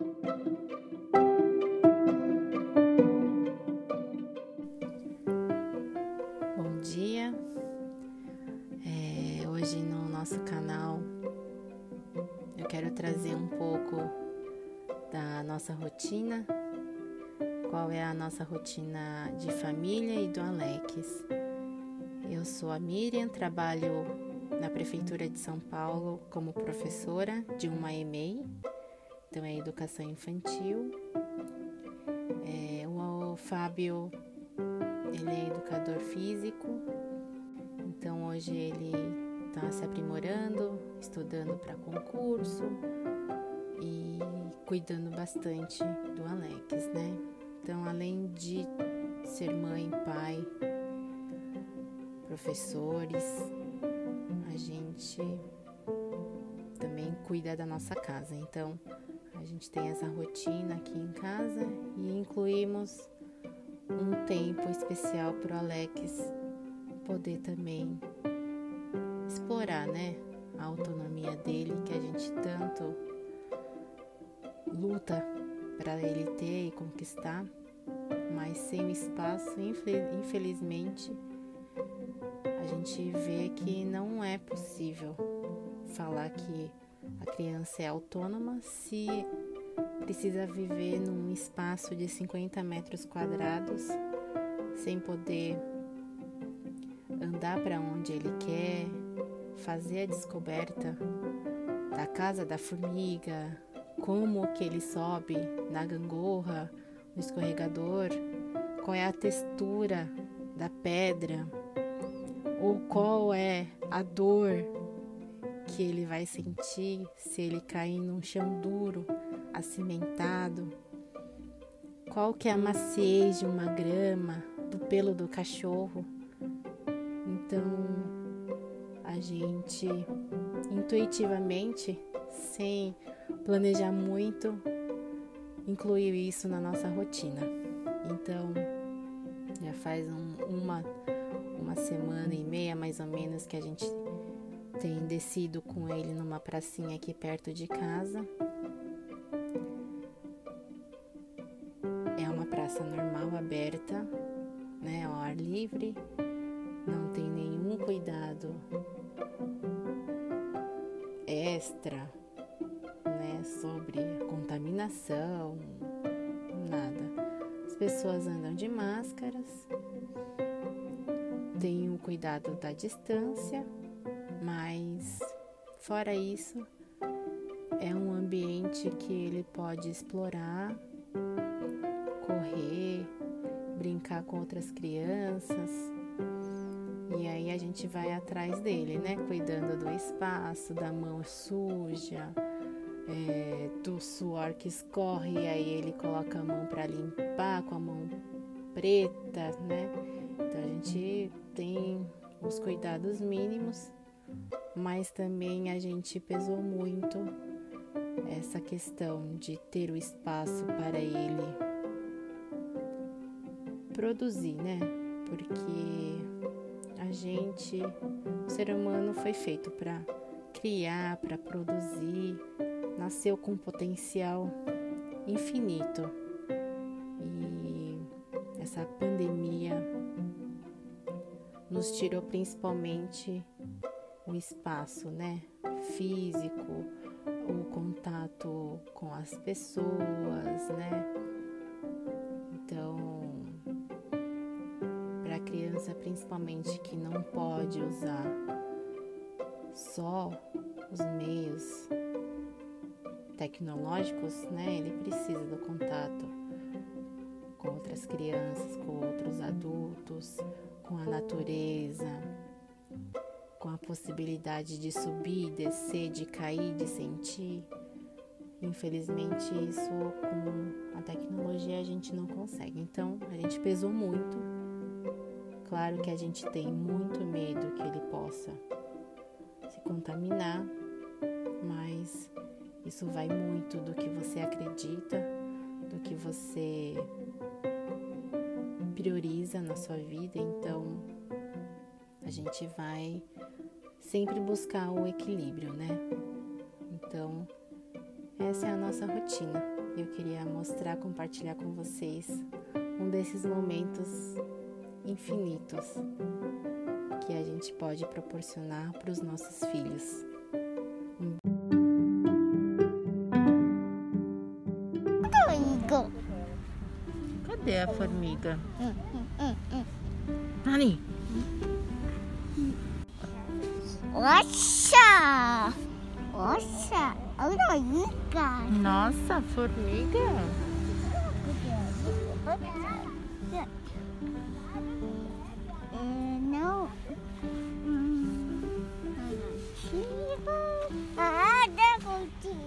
Bom dia. É, hoje no nosso canal eu quero trazer um pouco da nossa rotina, qual é a nossa rotina de família e do Alex. Eu sou a Miriam, trabalho na Prefeitura de São Paulo como professora de uma EMEI, então é Educação Infantil. É, o Fábio, ele é educador físico, então hoje ele está se aprimorando, estudando para concurso e cuidando bastante do Alex, né? Então, além de ser mãe, pai, professores, a gente também cuida da nossa casa. Então, a gente tem essa rotina aqui em casa e incluímos um tempo especial para o Alex poder também explorar, né, a autonomia dele que a gente tanto luta para ele ter e conquistar, mas sem o espaço, infelizmente, a gente vê que não é possível falar que criança é autônoma se precisa viver num espaço de 50 metros quadrados sem poder andar para onde ele quer, fazer a descoberta da casa da formiga, como que ele sobe na gangorra, no escorregador, qual é a textura da pedra, ou qual é a dor que ele vai sentir se ele cair num chão duro, acimentado, qual que é a maciez de uma grama, do pelo do cachorro. Então, a gente intuitivamente, sem planejar muito, incluiu isso na nossa rotina. Então, já faz um, uma, uma semana e meia mais ou menos que a gente tem descido com ele numa pracinha aqui perto de casa. É uma praça normal, aberta, né, ao ar livre, não tem nenhum cuidado extra sobre contaminação, nada. As pessoas andam de máscaras, têm o cuidado da distância, mas fora isso, é um ambiente que ele pode explorar, correr, brincar com outras crianças. E aí a gente vai atrás dele, né? Cuidando do espaço, da mão suja, é, do suor que escorre, e aí ele coloca a mão para limpar com a mão preta, né? Então a gente tem os cuidados mínimos, mas também a gente pesou muito essa questão de ter o espaço para ele produzir, né? Porque a gente, o ser humano foi feito para criar, para produzir, nasceu com um potencial infinito. E essa pandemia nos tirou principalmente o espaço, né? Físico, o contato com as pessoas, né? Então, para a criança principalmente que não pode usar só os meios tecnológicos, né, ele precisa do contato com outras crianças, com outros adultos, com a natureza, com a possibilidade de subir, descer, de cair, de sentir. Infelizmente, isso com a tecnologia a gente não consegue. Então, a gente pesou muito. Claro que a gente tem muito medo que ele possa se contaminar, mas isso vai muito do que você acredita, do que você prioriza na sua vida. Então, a gente vai sempre buscar o equilíbrio, né? Então, Essa é a nossa rotina. Eu queria mostrar, compartilhar com vocês um desses momentos infinitos que a gente pode proporcionar para os nossos filhos. Cadê a formiga? Nani? Nossa! Nossa! Olha Nossa, formiga! Não. Ah, dá contigo.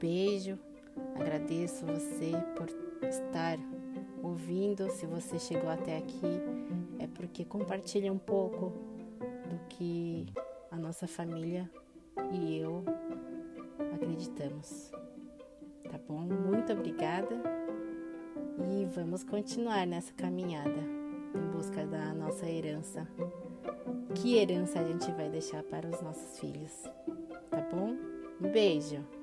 Beijo, agradeço você por estar ouvindo. Se você chegou até aqui, é porque compartilha um pouco do que a nossa família e eu acreditamos. Tá bom? Muito obrigada e vamos continuar nessa caminhada em busca da nossa herança. Que herança a gente vai deixar para os nossos filhos? Tá bom? Um beijo!